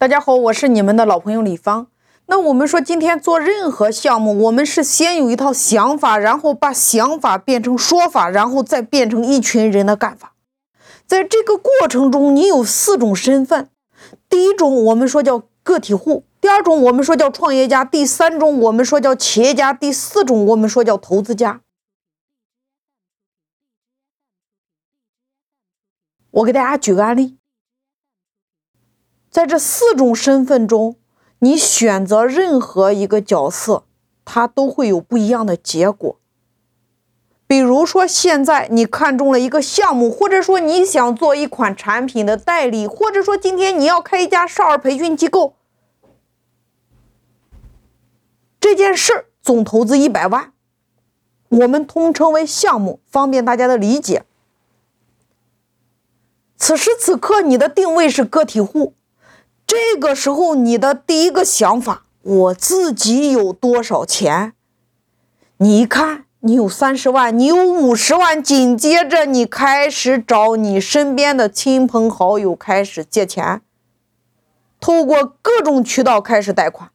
大家好，我是你们的老朋友李芳。那我们说，今天做任何项目，我们是先有一套想法，然后把想法变成说法，然后再变成一群人的干法。在这个过程中，你有四种身份：第一种我们说叫个体户，第二种我们说叫创业家，第三种我们说叫企业家，第四种我们说叫投资家。我给大家举个案例。在这四种身份中，你选择任何一个角色，它都会有不一样的结果。比如说，现在你看中了一个项目，或者说你想做一款产品的代理，或者说今天你要开一家少儿培训机构，这件事儿总投资一百万，我们通称为项目，方便大家的理解。此时此刻，你的定位是个体户。这个时候，你的第一个想法，我自己有多少钱？你一看，你有三十万，你有五十万，紧接着你开始找你身边的亲朋好友开始借钱，透过各种渠道开始贷款。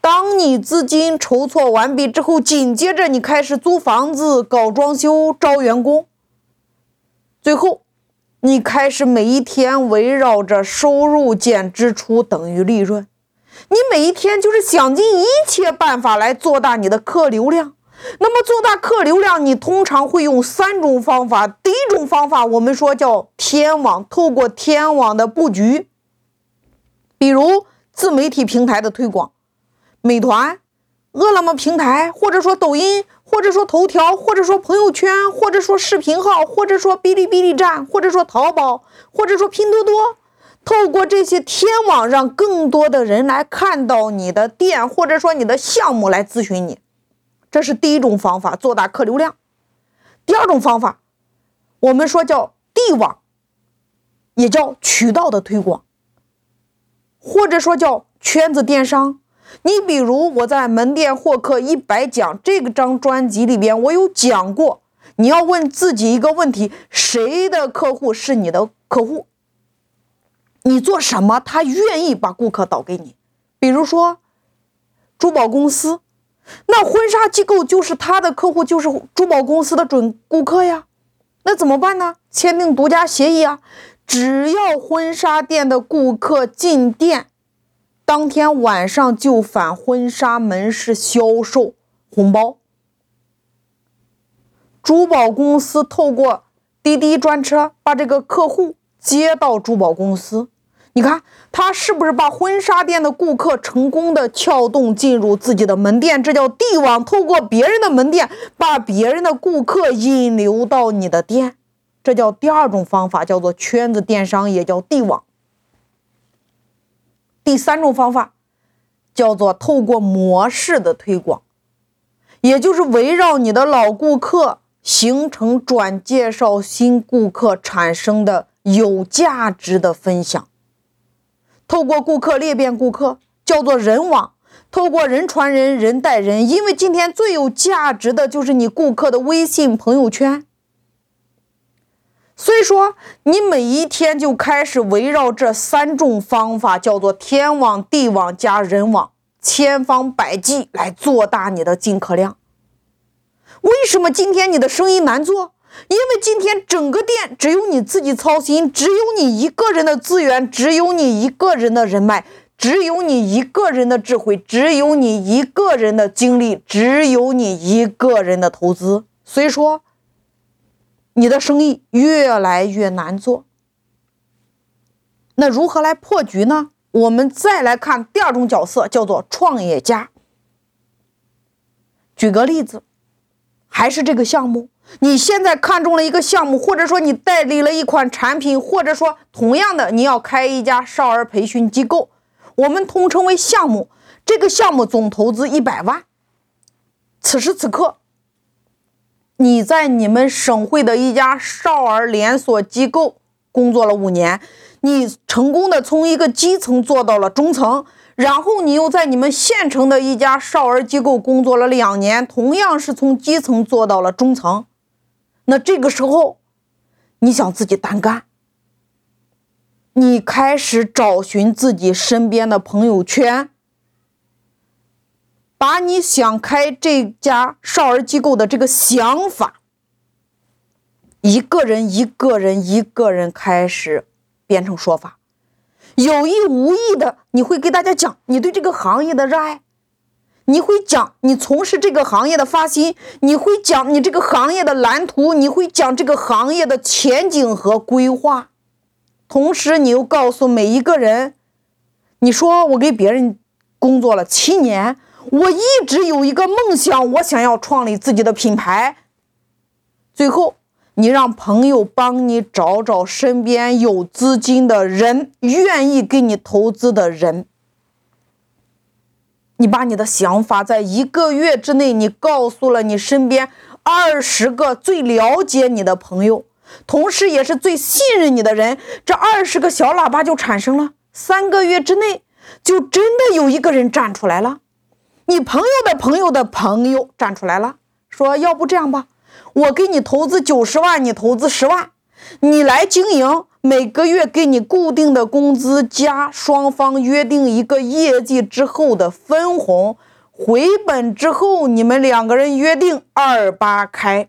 当你资金筹措完毕之后，紧接着你开始租房子、搞装修、招员工，最后。你开始每一天围绕着收入减支出等于利润，你每一天就是想尽一切办法来做大你的客流量。那么做大客流量，你通常会用三种方法。第一种方法，我们说叫天网，透过天网的布局，比如自媒体平台的推广，美团。饿了么平台，或者说抖音，或者说头条，或者说朋友圈，或者说视频号，或者说哔哩哔哩站，或者说淘宝，或者说拼多多，透过这些天网，让更多的人来看到你的店，或者说你的项目来咨询你，这是第一种方法，做大客流量。第二种方法，我们说叫地网，也叫渠道的推广，或者说叫圈子电商。你比如我在门店获客一百讲这个张专辑里边，我有讲过，你要问自己一个问题：谁的客户是你的客户？你做什么，他愿意把顾客导给你？比如说珠宝公司，那婚纱机构就是他的客户，就是珠宝公司的准顾客呀。那怎么办呢？签订独家协议啊，只要婚纱店的顾客进店。当天晚上就返婚纱门市销售红包。珠宝公司透过滴滴专车把这个客户接到珠宝公司，你看他是不是把婚纱店的顾客成功的撬动进入自己的门店？这叫地网，透过别人的门店把别人的顾客引流到你的店，这叫第二种方法，叫做圈子电商，也叫地网。第三种方法叫做透过模式的推广，也就是围绕你的老顾客形成转介绍新顾客产生的有价值的分享。透过顾客裂变顾客，叫做人网。透过人传人，人带人，因为今天最有价值的就是你顾客的微信朋友圈。所以说，你每一天就开始围绕这三种方法，叫做天网、地网加人网，千方百计来做大你的进客量。为什么今天你的生意难做？因为今天整个店只有你自己操心，只有你一个人的资源，只有你一个人的人脉，只有你一个人的智慧，只有你一个人的精力，只有你一个人的投资。所以说。你的生意越来越难做，那如何来破局呢？我们再来看第二种角色，叫做创业家。举个例子，还是这个项目，你现在看中了一个项目，或者说你代理了一款产品，或者说同样的你要开一家少儿培训机构，我们通称为项目。这个项目总投资一百万，此时此刻。你在你们省会的一家少儿连锁机构工作了五年，你成功的从一个基层做到了中层，然后你又在你们县城的一家少儿机构工作了两年，同样是从基层做到了中层。那这个时候，你想自己单干，你开始找寻自己身边的朋友圈，把你想开这家少儿机构的这个想法，一个人一个人一个人开始变成说法，有意无意的，你会给大家讲你对这个行业的热爱，你会讲你从事这个行业的发心，你会讲你这个行业的蓝图，你会讲这个行业的前景和规划。同时，你又告诉每一个人，你说我给别人工作了七年，我一直有一个梦想，我想要创立自己的品牌。最后，你让朋友帮你找找身边有资金的人，愿意给你投资的人。你把你的想法在一个月之内，你告诉了你身边二十个最了解你的朋友。同时，也是最信任你的人，这二十个小喇叭就产生了。三个月之内，就真的有一个人站出来了，你朋友的朋友的朋友站出来了，说：“要不这样吧，我给你投资九十万，你投资十万，你来经营，每个月给你固定的工资加双方约定一个业绩之后的分红，回本之后你们两个人约定二八开。”